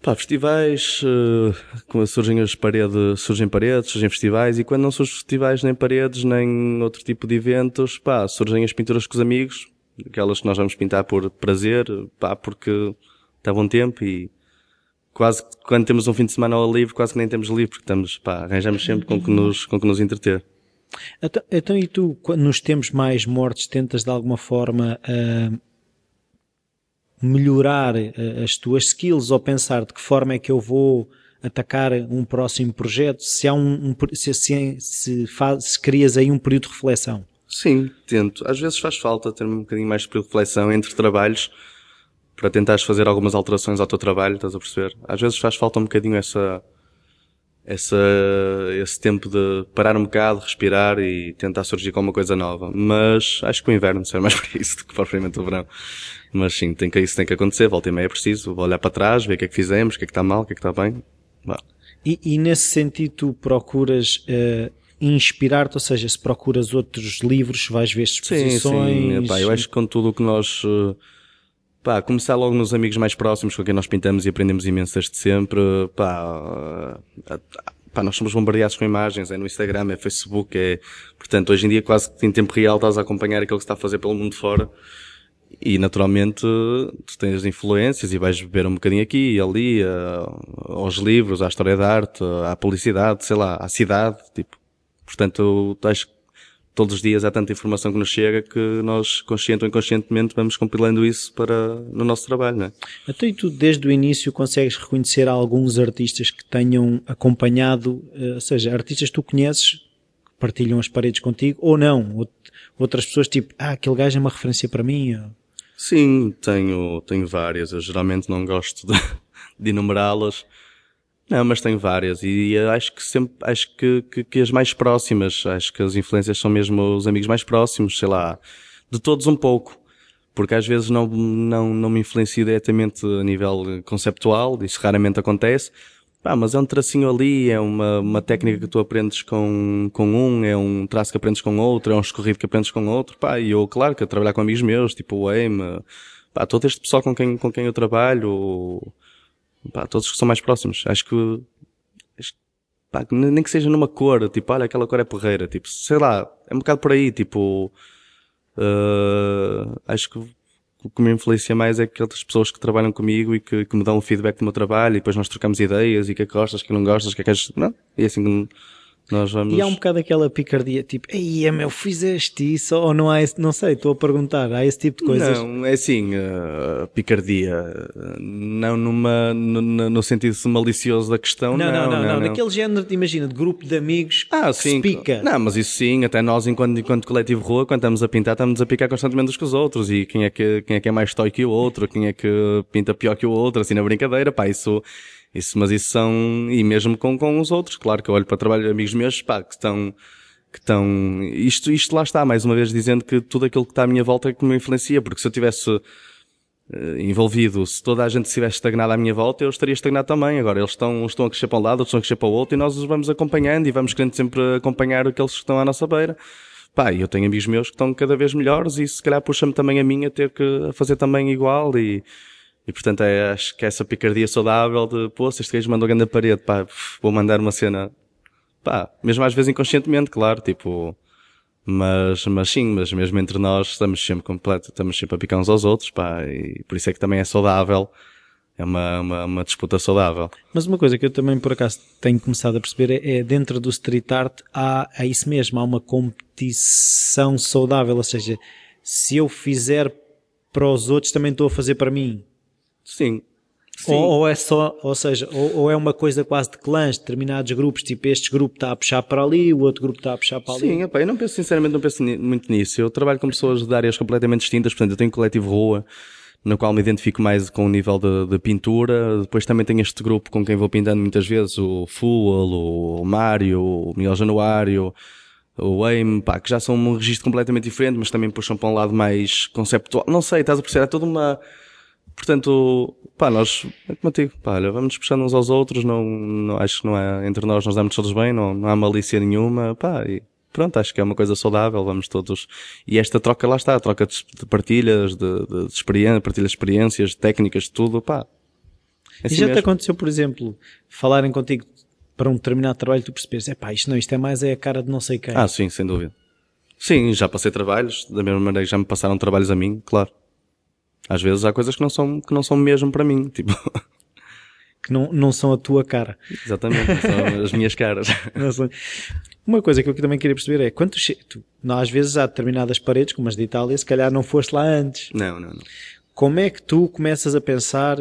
Pá, festivais, uh, surgem as paredes, surgem paredes, surgem festivais, e quando não surgem festivais, nem paredes, nem outro tipo de eventos, pá, surgem as pinturas com os amigos, aquelas que nós vamos pintar por prazer, pá, porque está bom tempo e quase quando temos um fim de semana ao livre, quase que nem temos livre, porque estamos, pá, arranjamos sempre com que nos, com que nos entreter. Então, então, e tu, nos tempos mais mortos, tentas de alguma forma uh, melhorar uh, as tuas skills ou pensar de que forma é que eu vou atacar um próximo projeto? Se há um, um se, se, se, faz, se crias aí um período de reflexão? Sim, tento. Às vezes faz falta ter um bocadinho mais de reflexão entre trabalhos para tentares fazer algumas alterações ao teu trabalho, estás a perceber? Às vezes faz falta um bocadinho essa, essa, esse tempo de parar um bocado, respirar e tentar surgir com uma coisa nova. Mas acho que o inverno serve mais <laughs> para isso do que propriamente o verão. Mas sim, tem que, isso tem que acontecer, volta e meia é preciso, vou olhar para trás, ver o que é que fizemos, o que é que está mal, o que é que está bem. E, e, nesse sentido tu procuras uh, inspirar-te, ou seja, se procuras outros livros, vais ver exposições... Sim, sim, pá, eu acho que com tudo o que nós... Uh, pá, começar logo nos amigos mais próximos com quem nós pintamos e aprendemos imenso desde sempre, pá, uh, pá, nós somos bombardeados com imagens, é no Instagram, é no Facebook, é, portanto, hoje em dia quase que em tempo real estás a acompanhar aquilo que se está a fazer pelo mundo fora e naturalmente tu tens influências e vais beber um bocadinho aqui e ali, uh, aos livros, à história da arte, à publicidade, sei lá, à cidade, tipo. Portanto, acho todos os dias há tanta informação que nos chega que nós, consciente ou inconscientemente, vamos compilando isso para, no nosso trabalho, não é? Então, e tu, desde o início, consegues reconhecer alguns artistas que tenham acompanhado, uh, ou seja, artistas que tu conheces, partilham as paredes contigo, ou não? Outras pessoas, tipo, ah, aquele gajo é uma referência para mim. Sim, tenho, tenho várias. Eu geralmente não gosto de, <laughs> de enumerá-las. Não, mas tenho várias e acho que sempre, acho que, que, que, as mais próximas, acho que as influências são mesmo os amigos mais próximos, sei lá, de todos um pouco. Porque às vezes não, não, não me influencio diretamente a nível conceptual, isso raramente acontece, Pá, mas é um tracinho ali, é uma, uma técnica que tu aprendes com, com um, é um traço que aprendes com outro, é um escorrido que aprendes com outro, pá, e eu, claro, que a trabalhar com amigos meus, tipo o Aim, pá, todo este pessoal com quem, com quem eu trabalho, pá, todos que são mais próximos, acho que, acho, pá, nem que seja numa cor, tipo, olha, aquela cor é porreira, tipo, sei lá, é um bocado por aí, tipo, uh, acho que o que me influencia mais é aquelas pessoas que trabalham comigo e que, que me dão o feedback do meu trabalho e depois nós trocamos ideias e que gostas, que não gostas, que é que és... Não, e é assim nós vamos... E há um bocado aquela picardia, tipo, ei, meu, fizeste isso, ou não há esse, não sei, estou a perguntar, há esse tipo de coisas? Não, é assim, uh, picardia, não numa, no, no, sentido malicioso da questão, não. Não, não, não, não, não. naquele género, imagina, de grupo de amigos ah, sim, se pica. Não, mas isso sim, até nós, enquanto, enquanto coletivo rua, quando estamos a pintar, estamos a picar constantemente uns com os outros, e quem é que, quem é que é mais toy que o outro, quem é que pinta pior que o outro, assim na brincadeira, pá, isso isso, mas isso são, e mesmo com, com os outros, claro que eu olho para trabalho amigos meus, pá, que estão, que estão, isto, isto lá está, mais uma vez dizendo que tudo aquilo que está à minha volta é que me influencia, porque se eu tivesse uh, envolvido, se toda a gente estivesse estagnada à minha volta, eu estaria estagnado também. Agora, eles estão, estão a crescer para um lado, outros estão a crescer para o outro, e nós os vamos acompanhando e vamos querendo sempre acompanhar aqueles que estão à nossa beira. Pá, eu tenho amigos meus que estão cada vez melhores e se calhar puxa-me também a mim a ter que fazer também igual e, e portanto é, acho que é essa picardia saudável de, pô, se este gajo mandou grande parede, pá, vou mandar uma cena, pá, mesmo às vezes inconscientemente, claro, tipo, mas, mas sim, mas mesmo entre nós estamos sempre completo, estamos sempre a picar uns aos outros, pá, e por isso é que também é saudável, é uma, uma, uma, disputa saudável. Mas uma coisa que eu também por acaso tenho começado a perceber é, é dentro do street art há, há isso mesmo, há uma competição saudável, ou seja, se eu fizer para os outros também estou a fazer para mim. Sim. Sim. Ou, ou, é só, ou seja, ou, ou, é uma coisa quase de clãs, determinados grupos, tipo este grupo está a puxar para ali, o outro grupo está a puxar para ali. Sim, opa, eu não penso, sinceramente, não penso muito nisso. Eu trabalho com pessoas de áreas completamente distintas, portanto, eu tenho um coletivo rua, no qual me identifico mais com o nível de, de, pintura. Depois também tenho este grupo com quem vou pintando muitas vezes, o Fuel, o Mário, o Miguel Januário, o AIM, pá, que já são um registro completamente diferente, mas também puxam para um lado mais conceptual. Não sei, estás a perceber? É toda uma Portanto, pá, nós, é como eu digo, pá, olha, vamos nos puxando uns aos outros, não, não, acho que não é, entre nós nós damos todos bem, não, não há malícia nenhuma, pá, e pronto, acho que é uma coisa saudável, vamos todos, e esta troca lá está, a troca de, de partilhas, de, de, de experiência, partilhas de experiências, de técnicas, de tudo, pá. É assim e já mesmo. te aconteceu, por exemplo, falarem contigo para um determinado trabalho, tu percebes, é pá, isto não, isto é mais é a cara de não sei quem. Ah, sim, sem dúvida. Sim, já passei trabalhos, da mesma maneira que já me passaram trabalhos a mim, claro. Às vezes há coisas que não são, que não são mesmo para mim, tipo. <laughs> Que não, não são a tua cara. Exatamente, são as minhas caras. <laughs> Uma coisa que eu também queria perceber é, quando tu, às vezes há determinadas paredes, como as de Itália, se calhar não foste lá antes. Não, não, não. Como é que tu começas a pensar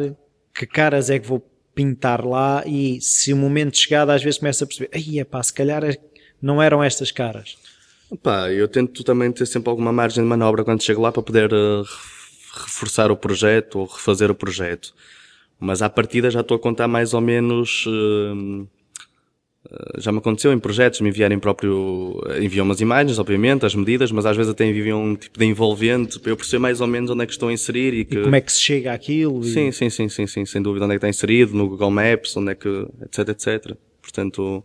que caras é que vou pintar lá e se o momento chegado às vezes começa a perceber, aí é pá, se calhar é- não eram estas caras. Pá, eu tento também ter sempre alguma margem de manobra quando chego lá para poder uh, reforçar o projeto ou refazer o projeto. Mas à partida já estou a contar mais ou menos. Uh, já me aconteceu em projetos me enviarem próprio. enviam umas imagens, obviamente, as medidas, mas às vezes até enviam um tipo de envolvente para eu perceber mais ou menos onde é que estou a inserir e, que... e como é que se chega àquilo. E... Sim, sim, sim, sim, sim, sem dúvida onde é que está inserido, no Google Maps, onde é que. etc, etc. Portanto.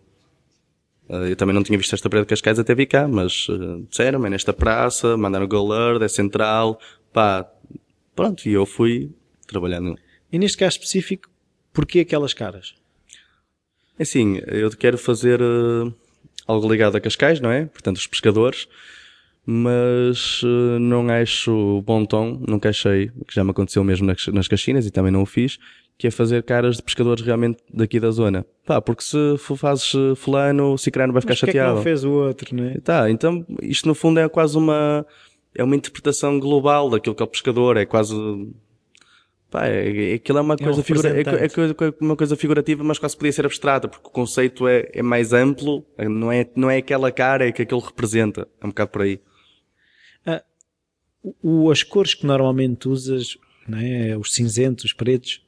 Eu também não tinha visto esta parede de Cascais até vi cá, mas uh, disseram é nesta praça, mandaram o Google Earth, é central, pá, pronto, e eu fui trabalhando. E neste caso específico, porquê aquelas caras? É assim, eu quero fazer uh, algo ligado a Cascais, não é? Portanto, os pescadores, mas uh, não acho bom tom, nunca achei, que já me aconteceu mesmo nas, nas Caxinas e também não o fiz, que é fazer caras de pescadores realmente daqui da zona. Pá, porque se fazes eh, fulano, o cicrano vai ficar Mas chateado. É que não fez o outro, não é? Tá, então isto no fundo é quase uma, é uma interpretação global daquilo que é o pescador, é quase, pá, é, é, aquilo é uma coisa, um figura, é, é, uma coisa figurativa, mas quase podia ser abstrata, porque o conceito é, é mais amplo, não é, não é aquela cara, é que aquilo representa, é um bocado por aí. Ah, o, as cores que normalmente usas, não é? os cinzentos, os pretos,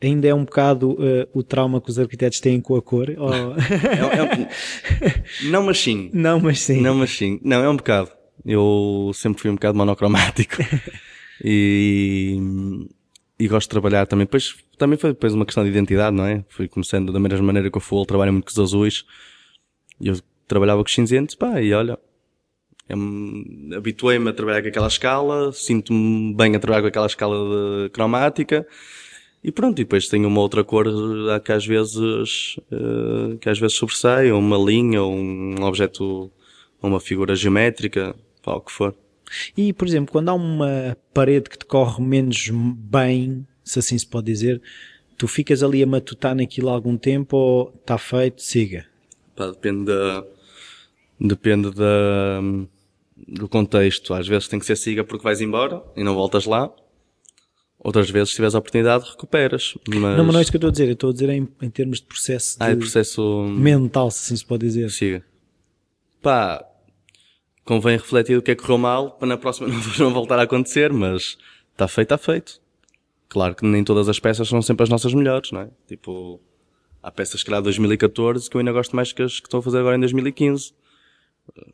ainda é um bocado uh, o trauma que os arquitetos têm com a cor? Ou... <laughs> é, é. <laughs> Não, mas sim. Não, mas sim. Não, mas sim. Não, é um bocado. Eu sempre fui um bocado monocromático. <laughs> e, e gosto de trabalhar também. Depois, também foi depois uma questão de identidade, não é? Fui começando da mesma maneira que eu fui, trabalho muito com os azuis. E eu trabalhava com os cinzentos, pá, e olha, habituei-me a trabalhar com aquela escala, sinto-me bem a trabalhar com aquela escala cromática e pronto, e depois tem uma outra cor eh, que às vezes, uh, que às vezes sobressai, ou uma linha, ou um objeto, uma figura geométrica, ou o que for. E, por exemplo, quando há uma parede que te corre menos bem, se assim se pode dizer, tu ficas ali a matutar naquilo algum tempo ou está feito, siga? Pá, depende da, depende da, do contexto. Às vezes tem que ser siga porque vais embora e não voltas lá. Outras vezes, se tiveres a oportunidade, recuperas. Mas... Não, mas não é isso que eu estou a dizer. Eu estou a dizer em, em termos de processo, ah, de é processo mental, se assim se pode dizer. Siga. Pá, convém refletir o que é que correu mal para na próxima <laughs> não voltar a acontecer, mas está feito, está feito. Claro que nem todas as peças são sempre as nossas melhores, não é? Tipo, há peças que lá de 2014 que eu ainda gosto mais que as que estou a fazer agora em 2015.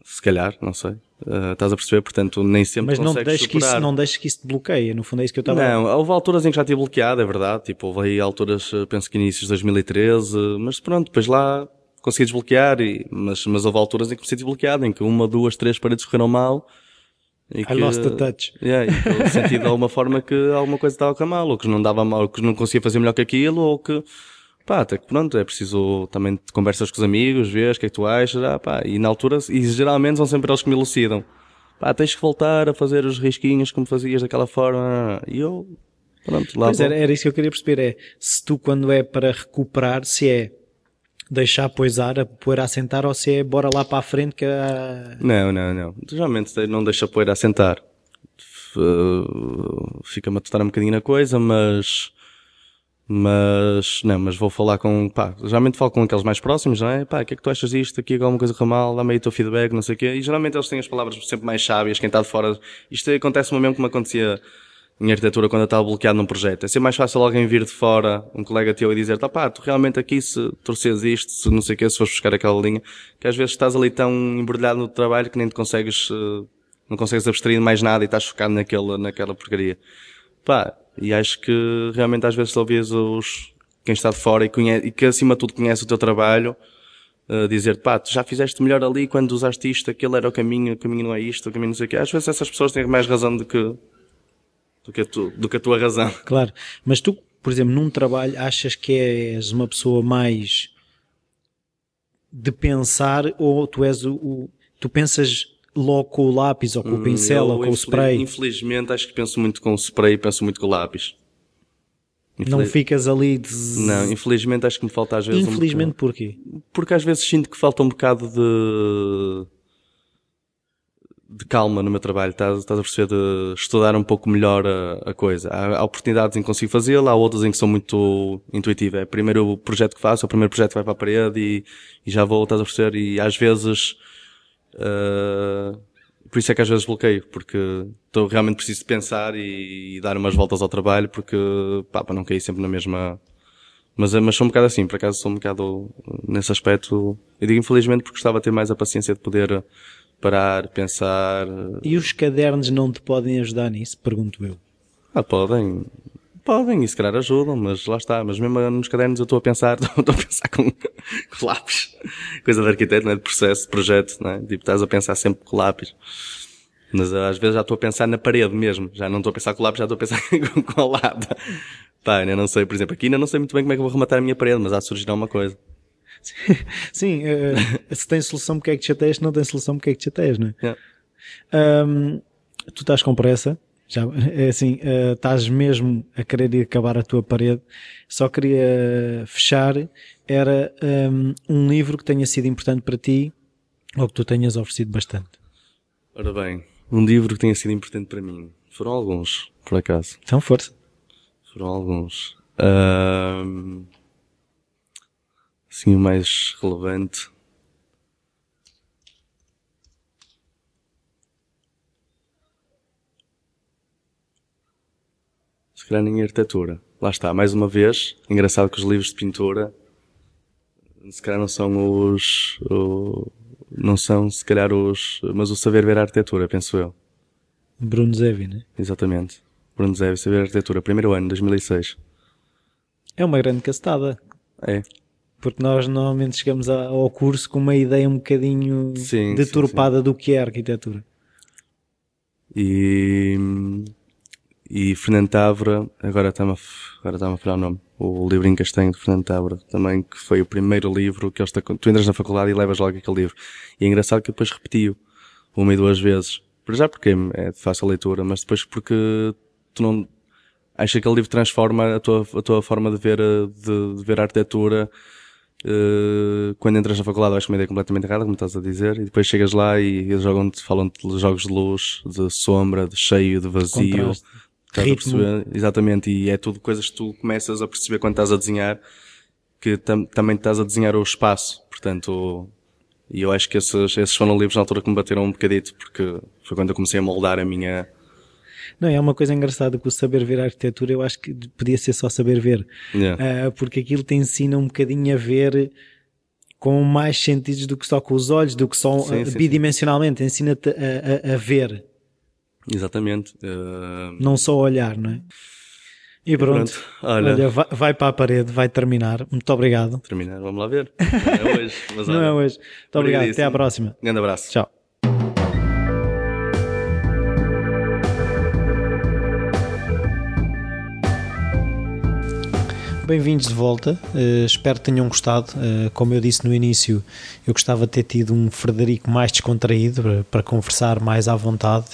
Se calhar, não sei. Uh, estás a perceber? Portanto, nem sempre Mas não deixes que isso, não deixes que isso te bloqueie. No fundo é isso que eu estava Não, houve alturas em que já tive bloqueado, é verdade. Tipo, houve aí alturas, eh, penso que inícios de 2013, mas pronto, depois lá consegui desbloquear, e, mas, mas houve alturas em que comecei desbloqueado, em que uma, duas, três paredes correram mal. E I lost the touch. Yeah, e que eu senti de alguma forma que alguma coisa estava a mal, ou que não dava mal, ou que não conseguia fazer melhor que aquilo, ou que pá, até que pronto, é preciso também conversas com os amigos, ver o que é que tu achas, ah, pá, e na altura, e geralmente são sempre eles que me elucidam. Pá, tens que voltar a fazer os risquinhos como fazias daquela forma, e eu, pronto, lá Pois era, era isso que eu queria perceber, é, se tu quando é para recuperar, se é deixar poisar, a poeira a sentar, ou se é bora lá para a frente que a... Não, não, não. Geralmente não deixa a poeira a sentar. Fica-me a testar um bocadinho na coisa, mas mas, não, mas vou falar com, pá, geralmente falo com aqueles mais próximos, não é? Pá, o que é que tu achas disto? Aqui alguma coisa mal? Dá-me aí o teu feedback, não sei o quê. E geralmente eles têm as palavras sempre mais sábias, quem está de fora. Isto acontece-me mesmo como acontecia em arquitetura quando eu estava bloqueado num projeto. É sempre mais fácil alguém vir de fora, um colega teu, e dizer, tá pá, tu realmente aqui se torces isto, se não sei o quê, se fores buscar aquela linha, que às vezes estás ali tão embrulhado no trabalho que nem te consegues, eh, não consegues abstrair mais nada e estás focado naquela, naquela porcaria. Pá, e acho que realmente às vezes ouvias os, quem está de fora e, conhece, e que acima de tudo conhece o teu trabalho, uh, dizer pá, tu já fizeste melhor ali quando usaste isto, aquele era o caminho, o caminho não é isto, o caminho não sei o quê. Às vezes essas pessoas têm mais razão do que, do que, a, tu, do que a tua razão. <laughs> Claro, mas tu, por exemplo, num trabalho achas que és uma pessoa mais de pensar ou tu és o, o tu pensas logo com o lápis ou com o pincel hum, ou com o spray? Infelizmente acho que penso muito com o spray e penso muito com o lápis. Infeliz... Não ficas ali de... Não, infelizmente acho que me falta às vezes Infelizmente um porquê? Porque às vezes sinto que falta um bocado de... de calma no meu trabalho, estás, estás a perceber de estudar um pouco melhor a, a coisa. Há, há, oportunidades em que consigo fazê-lo, há outras em que são muito intuitivas. É primeiro o projeto que faço, é o primeiro projeto que vai para a parede e, e já vou, estás a perceber, e às vezes, uh, por isso é que às vezes bloqueio, porque estou realmente preciso de pensar e, e, dar umas voltas ao trabalho, porque, pá, para não cair sempre na mesma, mas, mas sou um bocado assim, por acaso sou um bocado nesse aspecto, eu digo infelizmente porque gostava de ter mais a paciência de poder parar, pensar. E os cadernos não te podem ajudar nisso? Pergunto eu. Ah, podem. Podem, e se calhar ajudam, mas lá está. Mas mesmo nos cadernos eu estou a pensar, <laughs> estou a pensar com, com lápis. Coisa de arquiteto, não é? De processo, de projeto, não é? Tipo, estás a pensar sempre com lápis. Mas às vezes já estou a pensar na parede mesmo. Já não estou a pensar com o lápis, já estou a pensar <laughs> com a lata. Pá, ainda não sei, por exemplo, aqui ainda não sei muito bem como é que vou rematar a minha parede, mas há de surgir alguma coisa. <laughs> Sim, uh, se tem solução, porque é que te chateias? Se não tem solução, porque é que te chateias, não é? Yeah. Um, tu estás com pressa, já, é assim, uh, estás mesmo a querer acabar a tua parede. Só queria fechar, era um, um livro que tenha sido importante para ti ou que tu tenhas oferecido bastante. Ora bem, um livro que tenha sido importante para mim. Foram alguns, por acaso. Então, força. Foram alguns. Assim, o mais relevante. Se calhar em arquitetura. Lá está, mais uma vez. Engraçado que os livros de pintura se calhar não são os. O, não são, se calhar, os. Mas o saber ver a arquitetura, penso eu. Bruno Zevi, né? Exatamente. Bruno Zevi, saber arquitetura, primeiro ano, 2006. É uma grande castada. É. Porque nós normalmente chegamos ao curso com uma ideia um bocadinho sim, deturpada sim, sim. do que é arquitetura. E, e Fernando Távora, agora está-me a, agora está a falar o nome, o livro em castanho de Fernando Távora, também que foi o primeiro livro que eles, tu entras na faculdade e levas logo aquele livro. E é engraçado que depois repetiu uma e duas vezes. Por já porque é de fácil leitura, mas depois porque tu não, acho que aquele livro transforma a tua, a tua forma de ver, de, de ver a arquitetura, Uh, quando entras na faculdade acho que uma ideia completamente errada, como estás a dizer, e depois chegas lá e eles jogam falam de jogos de luz, de sombra, de cheio, de vazio. Ritmo. Exatamente, e é tudo coisas que tu começas a perceber quando estás a desenhar, que tam também estás a desenhar o espaço, portanto, e eu acho que esses, esses foram livros na altura que me bateram um bocadito, porque foi quando eu comecei a moldar a minha, não, é uma coisa engraçada que o saber ver a arquitetura eu acho que podia ser só saber ver. Yeah. Uh, porque aquilo te ensina um bocadinho a ver com mais sentidos do que só com os olhos, do que só sim, uh, bidimensionalmente. Ensina-te a, a, a, ver. Exatamente. Uh... Não só olhar, não é? E pronto, pronto. Olha, olha vai, vai, para a parede, vai terminar. Muito obrigado. Terminar, vamos lá ver. Não é hoje. Mas <laughs> não olha, é hoje. Muito obrigado. Até à próxima. Grande abraço. Tchau. Bem-vindos de volta, uh, espero que tenham gostado. Uh, como eu disse no início, eu gostava de ter tido um Frederico mais descontraído para, para conversar mais à vontade,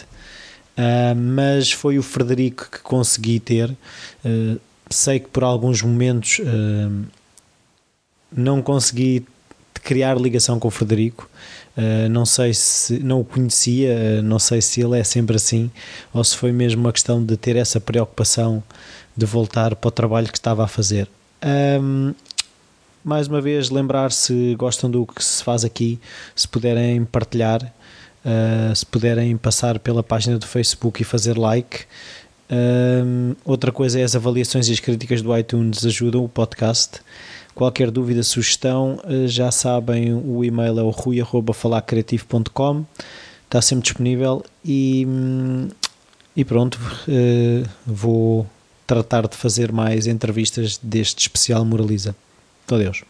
uh, mas foi o Frederico que consegui ter. sei que por alguns momentos não consegui criar ligação com o Frederico. não sei se não o conhecia, não sei se ele é sempre assim ou se foi mesmo uma questão de ter essa preocupação de voltar para o trabalho que estava a fazer. Um, mais uma vez, lembrar se gostam do que se faz aqui, se puderem partilhar, uh, se puderem passar pela página do Facebook e fazer like. Um, outra coisa é as avaliações e as críticas do iTunes ajudam o podcast. Qualquer dúvida, sugestão, uh, já sabem, o e-mail é o rui.falacreativo.com, está sempre disponível e, e pronto, uh, vou tratar de fazer mais entrevistas deste especial Moraliza. Adeus.